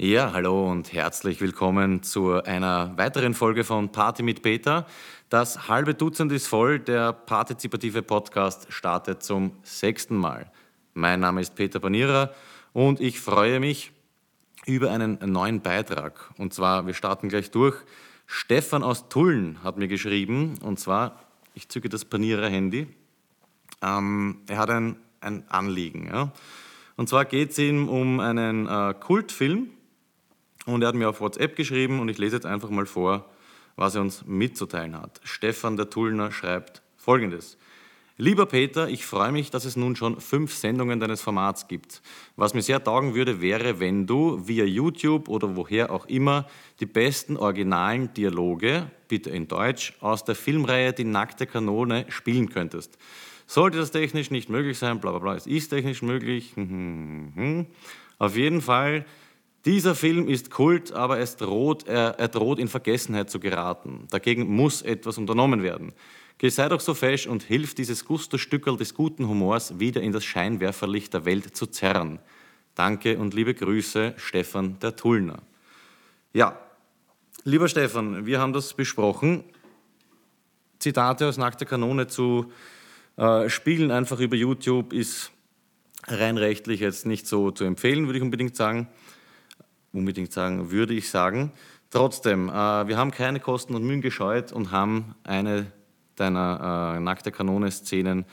Ja, hallo und herzlich willkommen zu einer weiteren Folge von Party mit Peter. Das halbe Dutzend ist voll, der partizipative Podcast startet zum sechsten Mal. Mein Name ist Peter Panierer und ich freue mich über einen neuen Beitrag. Und zwar, wir starten gleich durch. Stefan aus Tulln hat mir geschrieben, und zwar, ich zücke das Panierer-Handy. Ähm, er hat ein, ein Anliegen. Ja? Und zwar geht es ihm um einen äh, Kultfilm und er hat mir auf WhatsApp geschrieben und ich lese jetzt einfach mal vor, was er uns mitzuteilen hat. Stefan der Tullner schreibt folgendes. Lieber Peter, ich freue mich, dass es nun schon fünf Sendungen deines Formats gibt. Was mir sehr taugen würde, wäre, wenn du via YouTube oder woher auch immer die besten originalen Dialoge, bitte in Deutsch, aus der Filmreihe Die nackte Kanone spielen könntest. Sollte das technisch nicht möglich sein, bla bla bla, es ist technisch möglich. Auf jeden Fall, dieser Film ist Kult, aber es droht, er, er droht in Vergessenheit zu geraten. Dagegen muss etwas unternommen werden. Geh sei doch so fesch und hilf dieses Gusto-Stückerl des guten Humors wieder in das Scheinwerferlicht der Welt zu zerren. Danke und liebe Grüße, Stefan der Tullner. Ja, lieber Stefan, wir haben das besprochen. Zitate aus Nackter Kanone zu äh, Spielen einfach über YouTube ist rein rechtlich jetzt nicht so zu empfehlen, würde ich unbedingt sagen. Unbedingt sagen, würde ich sagen. Trotzdem, äh, wir haben keine Kosten und Mühen gescheut und haben eine deiner äh, Nackte Kanone-Szenen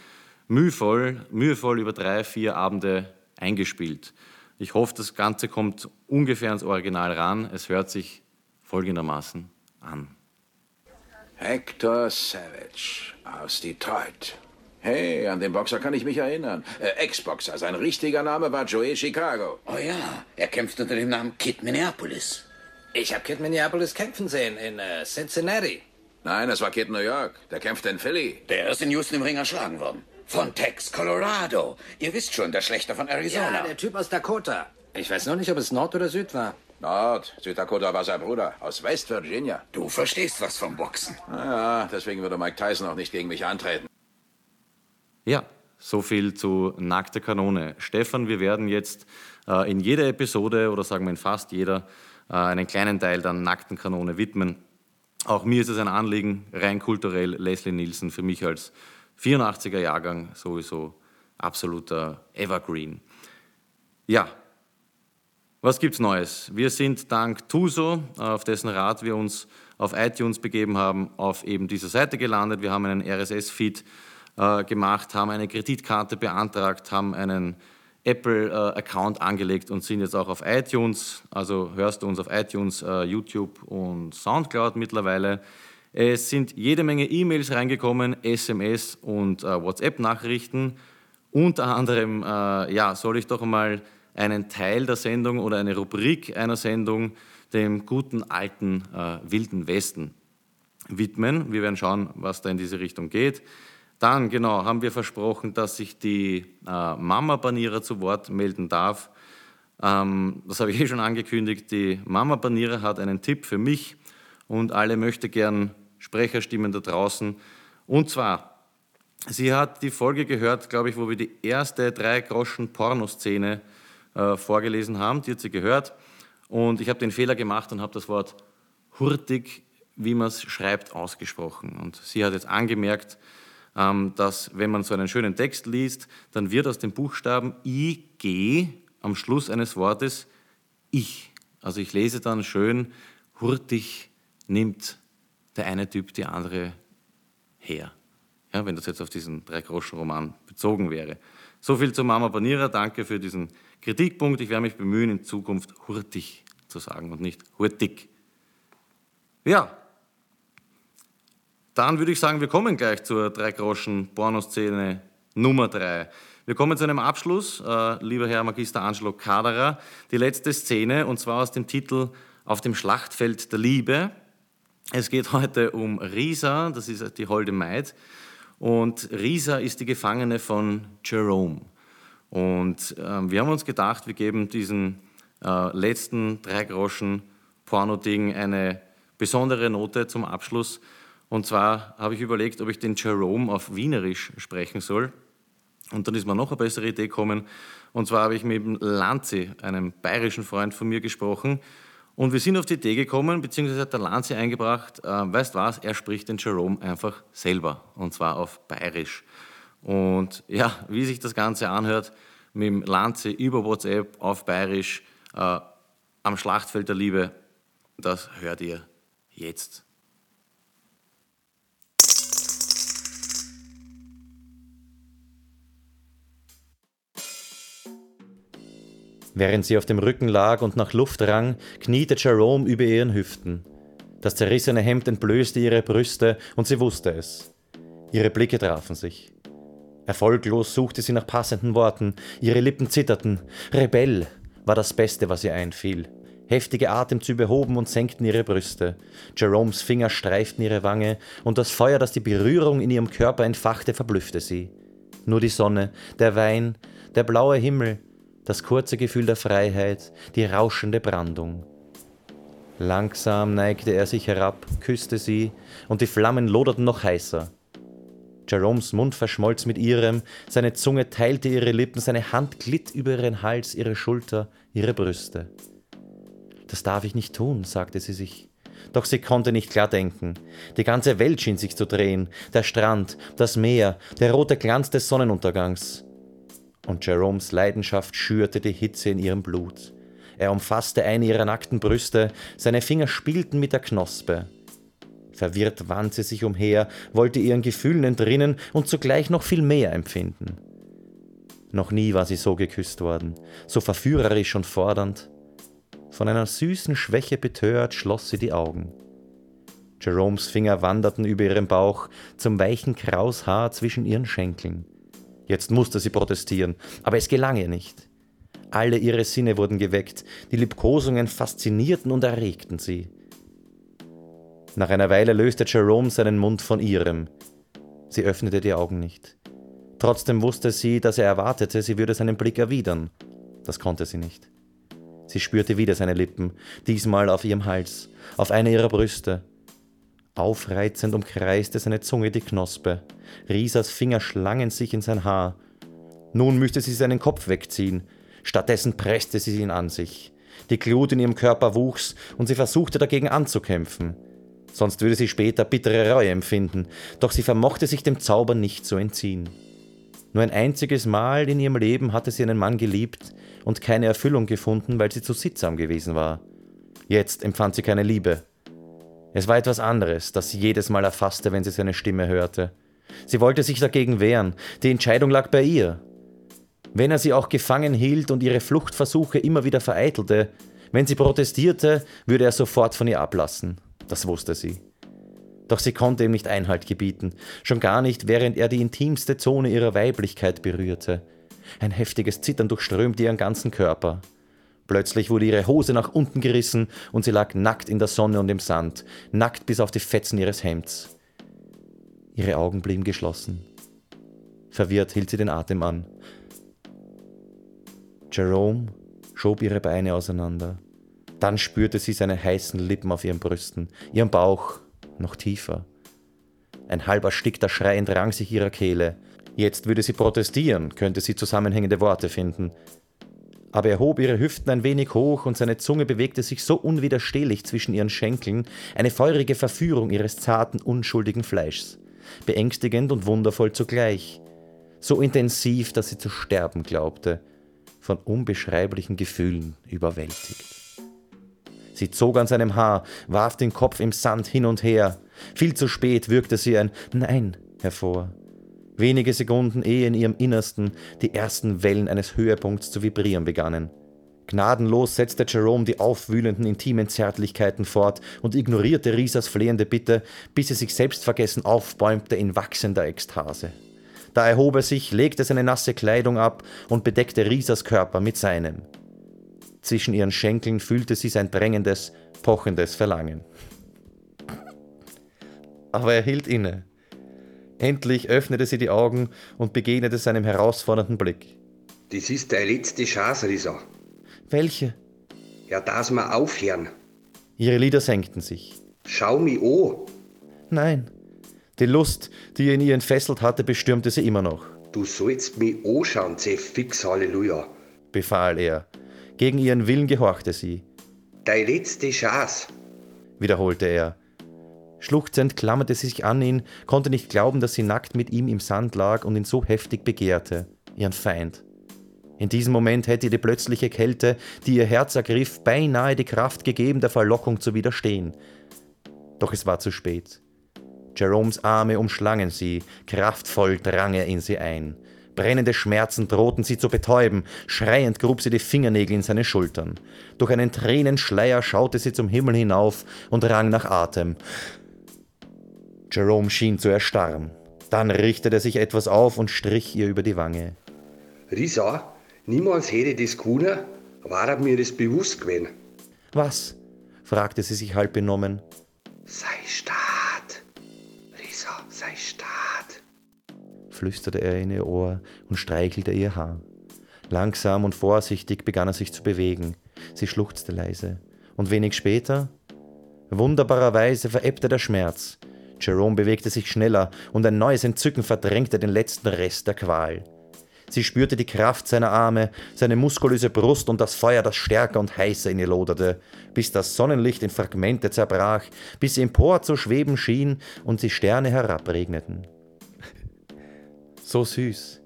mühevoll, mühevoll über drei, vier Abende eingespielt. Ich hoffe, das Ganze kommt ungefähr ans Original ran. Es hört sich folgendermaßen an. Hector Savage aus Detroit. Hey, an den Boxer kann ich mich erinnern. Äh, Ex-Boxer. Sein richtiger Name war Joey Chicago. Oh ja, er kämpft unter dem Namen Kid Minneapolis. Ich habe Kid Minneapolis kämpfen sehen in äh, Cincinnati. Nein, das war Kid New York. Der kämpfte in Philly. Der ist in Houston im Ring erschlagen worden. Von Tex, Colorado. Ihr wisst schon, der Schlechter von Arizona. Ja, der Typ aus Dakota. Ich weiß nur nicht, ob es Nord oder Süd war. Nord. Südakota war sein Bruder. Aus West Virginia. Du verstehst was vom Boxen. Ja, deswegen würde Mike Tyson auch nicht gegen mich antreten. Ja, so viel zu nackte Kanone. Stefan, wir werden jetzt äh, in jeder Episode oder sagen wir in fast jeder äh, einen kleinen Teil der nackten Kanone widmen. Auch mir ist es ein Anliegen, rein kulturell, Leslie Nielsen für mich als 84er Jahrgang sowieso absoluter Evergreen. Ja, was gibt's Neues? Wir sind dank Tuso, auf dessen Rat wir uns auf iTunes begeben haben, auf eben dieser Seite gelandet. Wir haben einen RSS-Feed äh, gemacht, haben eine Kreditkarte beantragt, haben einen Apple-Account angelegt und sind jetzt auch auf iTunes. Also hörst du uns auf iTunes, äh, YouTube und Soundcloud mittlerweile. Es sind jede Menge E-Mails reingekommen, SMS und äh, WhatsApp-Nachrichten. Unter anderem, äh, ja, soll ich doch mal einen Teil der Sendung oder eine Rubrik einer Sendung dem guten alten äh, Wilden Westen widmen. Wir werden schauen, was da in diese Richtung geht. Dann, genau, haben wir versprochen, dass sich die äh, Mama-Banierer zu Wort melden darf. Ähm, das habe ich eh schon angekündigt. Die Mama-Banierer hat einen Tipp für mich und alle möchte gern Sprecherstimmen da draußen. Und zwar, sie hat die Folge gehört, glaube ich, wo wir die erste drei Groschen Pornoszene äh, vorgelesen haben. Die hat sie gehört. Und ich habe den Fehler gemacht und habe das Wort hurtig, wie man es schreibt, ausgesprochen. Und sie hat jetzt angemerkt, dass wenn man so einen schönen Text liest, dann wird aus dem Buchstaben IG am Schluss eines Wortes ich. Also ich lese dann schön, hurtig nimmt der eine Typ die andere her. Ja, wenn das jetzt auf diesen Drei-Groschen-Roman bezogen wäre. So viel zu Mama Banierer. Danke für diesen Kritikpunkt. Ich werde mich bemühen, in Zukunft hurtig zu sagen und nicht hurtig. Ja, dann würde ich sagen, wir kommen gleich zur Drei-Groschen-Pornoszene Nummer drei. Wir kommen zu einem Abschluss, äh, lieber Herr Magister Angelo Kaderer. Die letzte Szene, und zwar aus dem Titel Auf dem Schlachtfeld der Liebe. Es geht heute um Risa, das ist die holde Maid. Und Risa ist die Gefangene von Jerome. Und äh, wir haben uns gedacht, wir geben diesen äh, letzten drei Groschen Porno-Ding eine besondere Note zum Abschluss. Und zwar habe ich überlegt, ob ich den Jerome auf Wienerisch sprechen soll. Und dann ist mir noch eine bessere Idee gekommen. Und zwar habe ich mit dem Lanzi, einem bayerischen Freund von mir, gesprochen. Und wir sind auf die Idee gekommen, beziehungsweise hat der Lanzi eingebracht, äh, weißt was, er spricht den Jerome einfach selber. Und zwar auf bayerisch. Und ja, wie sich das Ganze anhört, mit dem Lanzi über WhatsApp auf bayerisch äh, am Schlachtfeld der Liebe, das hört ihr jetzt. Während sie auf dem Rücken lag und nach Luft rang, kniete Jerome über ihren Hüften. Das zerrissene Hemd entblößte ihre Brüste und sie wusste es. Ihre Blicke trafen sich. Erfolglos suchte sie nach passenden Worten, ihre Lippen zitterten. Rebell war das Beste, was ihr einfiel. Heftige Atemzüge hoben und senkten ihre Brüste. Jeromes Finger streiften ihre Wange, und das Feuer, das die Berührung in ihrem Körper entfachte, verblüffte sie. Nur die Sonne, der Wein, der blaue Himmel, das kurze Gefühl der Freiheit, die rauschende Brandung. Langsam neigte er sich herab, küsste sie, und die Flammen loderten noch heißer. Jeromes Mund verschmolz mit ihrem, seine Zunge teilte ihre Lippen, seine Hand glitt über ihren Hals, ihre Schulter, ihre Brüste. Das darf ich nicht tun, sagte sie sich. Doch sie konnte nicht klar denken. Die ganze Welt schien sich zu drehen, der Strand, das Meer, der rote Glanz des Sonnenuntergangs und Jeromes Leidenschaft schürte die Hitze in ihrem Blut. Er umfasste eine ihrer nackten Brüste, seine Finger spielten mit der Knospe. Verwirrt wand sie sich umher, wollte ihren Gefühlen entrinnen und zugleich noch viel mehr empfinden. Noch nie war sie so geküsst worden, so verführerisch und fordernd. Von einer süßen Schwäche betört schloss sie die Augen. Jeromes Finger wanderten über ihren Bauch zum weichen Kraushaar zwischen ihren Schenkeln. Jetzt musste sie protestieren, aber es gelang ihr nicht. Alle ihre Sinne wurden geweckt, die Liebkosungen faszinierten und erregten sie. Nach einer Weile löste Jerome seinen Mund von ihrem. Sie öffnete die Augen nicht. Trotzdem wusste sie, dass er erwartete, sie würde seinen Blick erwidern. Das konnte sie nicht. Sie spürte wieder seine Lippen, diesmal auf ihrem Hals, auf einer ihrer Brüste, Aufreizend umkreiste seine Zunge die Knospe. Risas Finger schlangen sich in sein Haar. Nun müsste sie seinen Kopf wegziehen. Stattdessen presste sie ihn an sich. Die Glut in ihrem Körper wuchs und sie versuchte dagegen anzukämpfen. Sonst würde sie später bittere Reue empfinden, doch sie vermochte sich dem Zauber nicht zu entziehen. Nur ein einziges Mal in ihrem Leben hatte sie einen Mann geliebt und keine Erfüllung gefunden, weil sie zu sittsam gewesen war. Jetzt empfand sie keine Liebe, es war etwas anderes, das sie jedes Mal erfasste, wenn sie seine Stimme hörte. Sie wollte sich dagegen wehren, die Entscheidung lag bei ihr. Wenn er sie auch gefangen hielt und ihre Fluchtversuche immer wieder vereitelte, wenn sie protestierte, würde er sofort von ihr ablassen. Das wusste sie. Doch sie konnte ihm nicht Einhalt gebieten, schon gar nicht, während er die intimste Zone ihrer Weiblichkeit berührte. Ein heftiges Zittern durchströmte ihren ganzen Körper. Plötzlich wurde ihre Hose nach unten gerissen und sie lag nackt in der Sonne und im Sand, nackt bis auf die Fetzen ihres Hemds. Ihre Augen blieben geschlossen. Verwirrt hielt sie den Atem an. Jerome schob ihre Beine auseinander. Dann spürte sie seine heißen Lippen auf ihren Brüsten, ihren Bauch noch tiefer. Ein halb erstickter Schrei entrang sich ihrer Kehle. Jetzt würde sie protestieren, könnte sie zusammenhängende Worte finden aber er hob ihre Hüften ein wenig hoch und seine Zunge bewegte sich so unwiderstehlich zwischen ihren Schenkeln, eine feurige Verführung ihres zarten, unschuldigen Fleischs, beängstigend und wundervoll zugleich, so intensiv, dass sie zu sterben glaubte, von unbeschreiblichen Gefühlen überwältigt. Sie zog an seinem Haar, warf den Kopf im Sand hin und her. Viel zu spät würgte sie ein Nein hervor. Wenige Sekunden ehe in ihrem Innersten die ersten Wellen eines Höhepunkts zu vibrieren begannen. Gnadenlos setzte Jerome die aufwühlenden intimen Zärtlichkeiten fort und ignorierte Risas flehende Bitte, bis sie sich selbstvergessen aufbäumte in wachsender Ekstase. Da erhob er sich, legte seine nasse Kleidung ab und bedeckte Risas Körper mit seinem. Zwischen ihren Schenkeln fühlte sie sein drängendes, pochendes Verlangen. Aber er hielt inne. Endlich öffnete sie die Augen und begegnete seinem herausfordernden Blick. Das ist deine letzte Chance, Risa. Welche? Ja, dass wir aufhören. Ihre Lider senkten sich. Schau mich an. Nein. Die Lust, die in ihr entfesselt hatte, bestürmte sie immer noch. du sollst mich anschauen, Zeh fix Halleluja. befahl er. Gegen ihren Willen gehorchte sie, Deine letzte Chance. wiederholte er. Schluchzend klammerte sie sich an ihn, konnte nicht glauben, dass sie nackt mit ihm im Sand lag und ihn so heftig begehrte, ihren Feind. In diesem Moment hätte ihr die plötzliche Kälte, die ihr Herz ergriff, beinahe die Kraft gegeben, der Verlockung zu widerstehen. Doch es war zu spät. Jeromes Arme umschlangen sie, kraftvoll drang er in sie ein. Brennende Schmerzen drohten sie zu betäuben, schreiend grub sie die Fingernägel in seine Schultern. Durch einen Tränenschleier schaute sie zum Himmel hinauf und rang nach Atem. Jerome schien zu erstarren. Dann richtete er sich etwas auf und strich ihr über die Wange. Risa, niemals hätte ich das können, war mir das bewusst gewesen. Was? fragte sie sich halb benommen. Sei stark. Risa, sei stark. flüsterte er in ihr Ohr und streichelte ihr Haar. Langsam und vorsichtig begann er sich zu bewegen. Sie schluchzte leise. Und wenig später? Wunderbarerweise verebbte der Schmerz. Jerome bewegte sich schneller und ein neues Entzücken verdrängte den letzten Rest der Qual. Sie spürte die Kraft seiner Arme, seine muskulöse Brust und das Feuer, das stärker und heißer in ihr loderte, bis das Sonnenlicht in Fragmente zerbrach, bis sie empor zu schweben schien und sie Sterne herabregneten. So süß.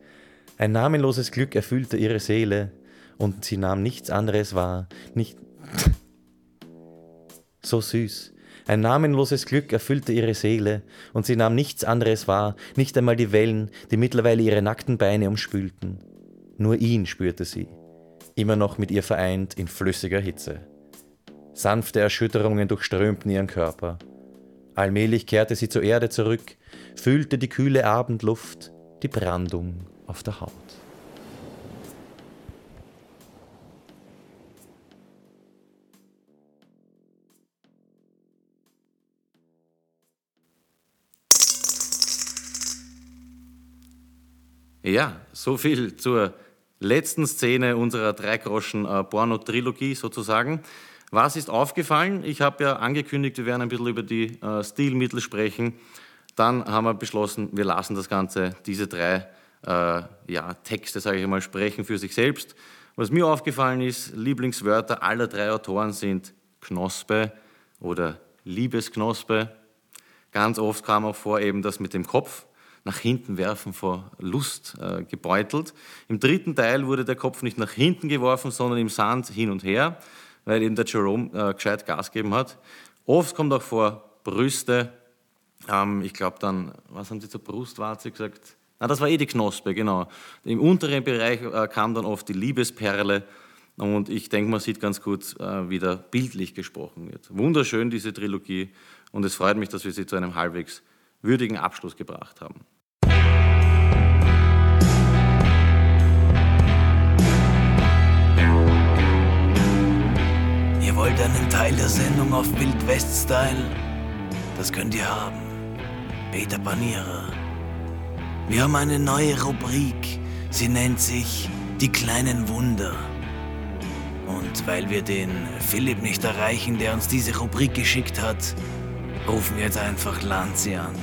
Ein namenloses Glück erfüllte ihre Seele und sie nahm nichts anderes wahr, nicht. So süß. Ein namenloses Glück erfüllte ihre Seele und sie nahm nichts anderes wahr, nicht einmal die Wellen, die mittlerweile ihre nackten Beine umspülten. Nur ihn spürte sie, immer noch mit ihr vereint in flüssiger Hitze. Sanfte Erschütterungen durchströmten ihren Körper. Allmählich kehrte sie zur Erde zurück, fühlte die kühle Abendluft, die Brandung auf der Haut. Ja, so viel zur letzten Szene unserer Dreigroschen-Porno-Trilogie sozusagen. Was ist aufgefallen? Ich habe ja angekündigt, wir werden ein bisschen über die äh, Stilmittel sprechen. Dann haben wir beschlossen, wir lassen das Ganze, diese drei äh, ja, Texte, sage ich mal, sprechen für sich selbst. Was mir aufgefallen ist, Lieblingswörter aller drei Autoren sind Knospe oder Liebesknospe. Ganz oft kam auch vor eben das mit dem Kopf nach hinten werfen vor Lust äh, gebeutelt. Im dritten Teil wurde der Kopf nicht nach hinten geworfen, sondern im Sand hin und her, weil eben der Jerome äh, gescheit Gas gegeben hat. Oft kommt auch vor Brüste. Ähm, ich glaube dann, was haben Sie zur Brustwarze gesagt? Na, das war eh die Knospe, genau. Im unteren Bereich äh, kam dann oft die Liebesperle. Und ich denke, man sieht ganz gut, äh, wie da bildlich gesprochen wird. Wunderschön, diese Trilogie. Und es freut mich, dass wir sie zu einem halbwegs würdigen Abschluss gebracht haben. Wollt einen Teil der Sendung auf Wild West Style? Das könnt ihr haben. Peter Panierer. Wir haben eine neue Rubrik. Sie nennt sich Die kleinen Wunder. Und weil wir den Philipp nicht erreichen, der uns diese Rubrik geschickt hat, rufen wir jetzt einfach Lanzi an.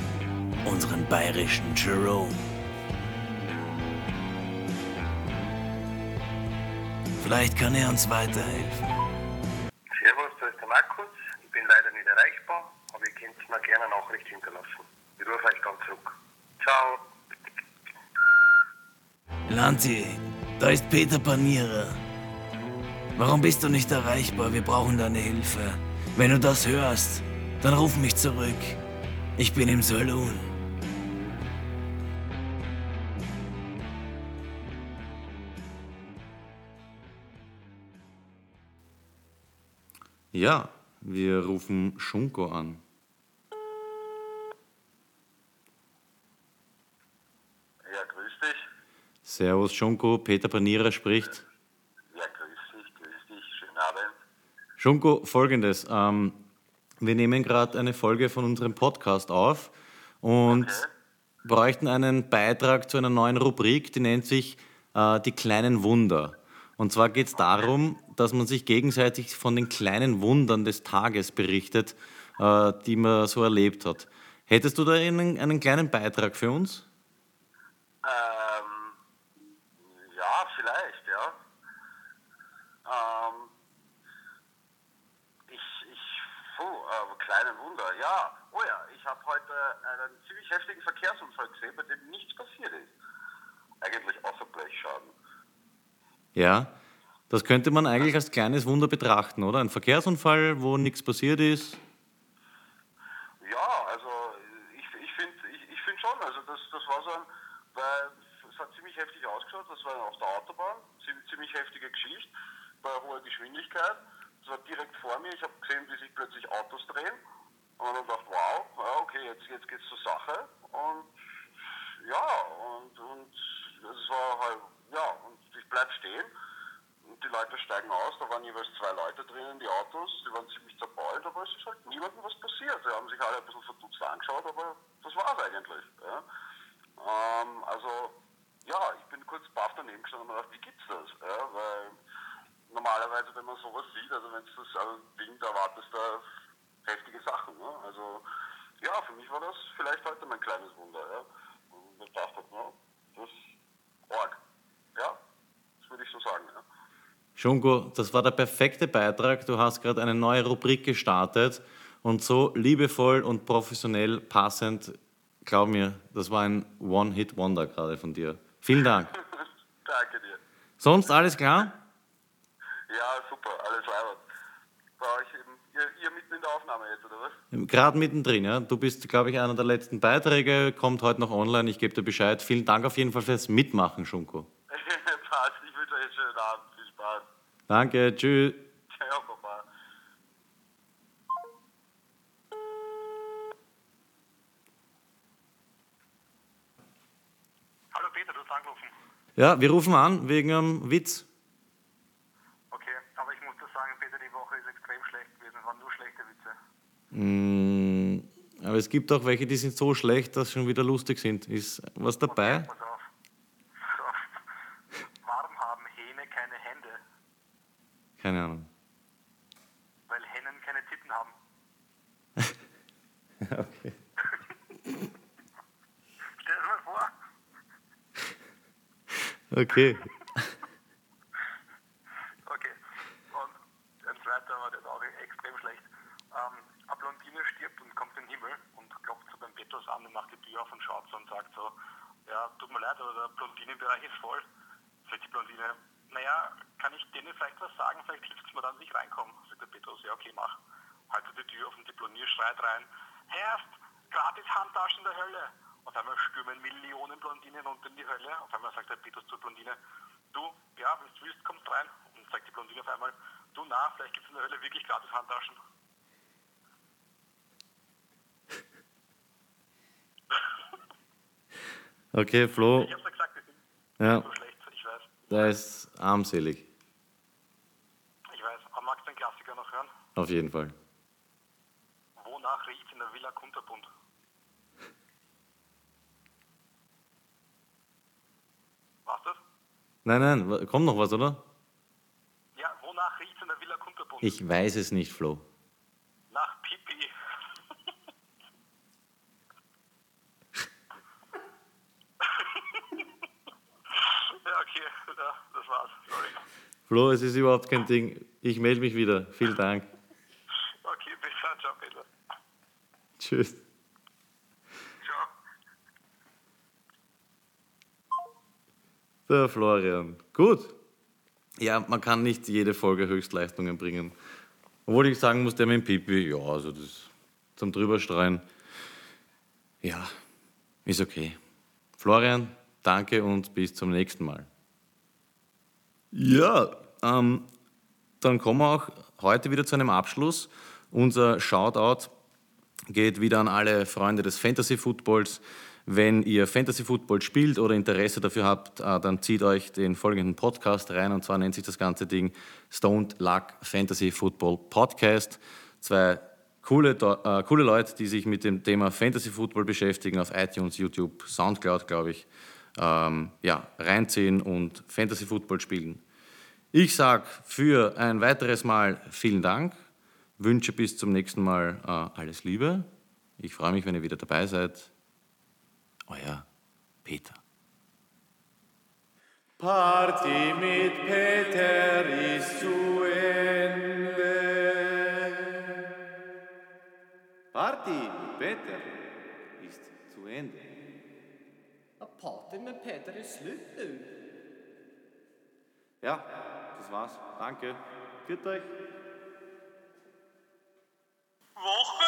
Unseren bayerischen Jerome. Vielleicht kann er uns weiterhelfen. Servus, da ist der Markus. Ich bin leider nicht erreichbar, aber ihr könnt mir gerne eine Nachricht hinterlassen. Ich rufe euch dann zurück. Ciao. Lanzi, da ist Peter Panierer. Warum bist du nicht erreichbar? Wir brauchen deine Hilfe. Wenn du das hörst, dann ruf mich zurück. Ich bin im Saloon. Ja, wir rufen Schunko an. Ja, grüß dich. Servus Schunko, Peter Panierer spricht. Ja, grüß dich, grüß dich. Schönen Abend. Schunko, folgendes. Ähm, wir nehmen gerade eine Folge von unserem Podcast auf und bräuchten einen Beitrag zu einer neuen Rubrik, die nennt sich äh, Die kleinen Wunder. Und zwar geht es darum, dass man sich gegenseitig von den kleinen Wundern des Tages berichtet, äh, die man so erlebt hat. Hättest du da einen, einen kleinen Beitrag für uns? Ähm, vielleicht, ja. Ähm, ich, ich, puh, äh, kleine Wunder, ja. Oh ja, ich habe heute einen ziemlich heftigen Verkehrsunfall gesehen, bei dem nichts passiert ist. Eigentlich außer Blechschaden. Ja, das könnte man eigentlich als kleines Wunder betrachten, oder? Ein Verkehrsunfall, wo nichts passiert ist. Ja, also ich, ich finde ich, ich find schon, also das, das war so ein, weil es hat ziemlich heftig ausgeschaut, das war auf der Autobahn, ziemlich, ziemlich heftige Geschichte, bei hoher Geschwindigkeit. Das war direkt vor mir, ich habe gesehen, wie sich plötzlich Autos drehen und dann dachte, wow, okay, jetzt, jetzt geht's zur Sache und ja, und, und es war halt, ja, und ich bleib stehen und die Leute steigen aus, da waren jeweils zwei Leute drinnen, die Autos, die waren ziemlich zerbeult, aber es ist halt niemandem was passiert. Sie haben sich alle ein bisschen verdutzt angeschaut, aber das war es eigentlich. Ja. Ähm, also, ja, ich bin kurz baff daneben gestanden und mir gedacht, wie gibt's das? Ja, weil normalerweise, wenn man sowas sieht, also wenn es das also Ding, da erwartest du heftige Sachen. Ne? Also, ja, für mich war das vielleicht heute mein kleines Wunder. Ja. Und ich dachte, ja, das ist arg. Ja, das würde ich so sagen. Ja. Schunko, das war der perfekte Beitrag. Du hast gerade eine neue Rubrik gestartet und so liebevoll und professionell passend, glaub mir, das war ein One-Hit-Wonder gerade von dir. Vielen Dank. Danke dir. Sonst alles klar? Ja, super, alles leibend. Bei euch eben, ihr, ihr mitten in der Aufnahme jetzt, oder was? Gerade mittendrin, ja. Du bist, glaube ich, einer der letzten Beiträge, kommt heute noch online. Ich gebe dir Bescheid. Vielen Dank auf jeden Fall fürs Mitmachen, Schunko. Passt, ich wünsche euch einen schönen Abend. Viel Spaß. Danke, tschüss. Ciao, Papa. Hallo Peter, du hast angerufen. Ja, wir rufen an wegen einem Witz. Okay, aber ich muss dir sagen, Peter, die Woche ist extrem schlecht gewesen. Es waren nur schlechte Witze. Mm, aber es gibt auch welche, die sind so schlecht, dass sie schon wieder lustig sind. Ist was dabei? Auf. Pass auf. Warum haben Hähne keine Hände? Keine Ahnung. Weil Hennen keine Titten haben. Okay. Stell dir mal vor. Okay. Okay. Und ein zweiter, aber der ist auch extrem schlecht. Ähm, eine Blondine stirbt und kommt in den Himmel und klopft so beim Petrus an und macht die Tür auf und schaut so und sagt so, ja, tut mir leid, aber der Blondinenbereich ist voll. Sagt die Blondine, naja, kann ich denen vielleicht was sagen? Vielleicht hilft es mir dann, dass ich reinkomme. Sagt der Petrus, ja, okay, mach. Haltet die Tür auf und die Blondine schreit rein, Herrst, gratis Handtaschen der Hölle. Auf einmal stürmen Millionen Blondinen unter in die Hölle. Auf einmal sagt der Petrus zur Blondine, du, ja, wenn du willst, kommst rein. Und sagt die Blondine auf einmal, du, na, vielleicht gibt es in der Hölle wirklich gratis Handtaschen. Okay, Flo, Ich hab's ja gesagt, sind ja, so schlecht, ich weiß. der ist armselig. Ich weiß. Aber magst du den Klassiker noch hören? Auf jeden Fall. Wonach riecht's in der Villa Kunterbund? War's das? Nein, nein, kommt noch was, oder? Ja, wonach riecht's in der Villa Kunterbund? Ich weiß es nicht, Flo. Nach Pipi. ja, okay, ja, das war's. Sorry. Flo, es ist überhaupt kein Ding. Ich melde mich wieder. Vielen Dank. Okay, bis dann, ciao, Peter. Tschüss. Der Florian. Gut. Ja, man kann nicht jede Folge Höchstleistungen bringen. Obwohl ich sagen muss, der mit dem Pipi, ja, also das zum Drüberstreuen, ja, ist okay. Florian, danke und bis zum nächsten Mal. Ja, ähm, dann kommen wir auch heute wieder zu einem Abschluss. Unser Shoutout geht wieder an alle Freunde des Fantasy Footballs. Wenn ihr Fantasy Football spielt oder Interesse dafür habt, äh, dann zieht euch den folgenden Podcast rein. Und zwar nennt sich das ganze Ding Stoned Luck Fantasy Football Podcast. Zwei coole, äh, coole Leute, die sich mit dem Thema Fantasy Football beschäftigen, auf iTunes, YouTube, Soundcloud, glaube ich, ähm, ja, reinziehen und Fantasy Football spielen. Ich sage für ein weiteres Mal vielen Dank, wünsche bis zum nächsten Mal äh, alles Liebe. Ich freue mich, wenn ihr wieder dabei seid. Euer Peter. Party mit Peter ist zu Ende. Party mit Peter ist zu Ende. Eine Party mit Peter ist Lüttel. Ja, das war's. Danke. Führt euch. Woche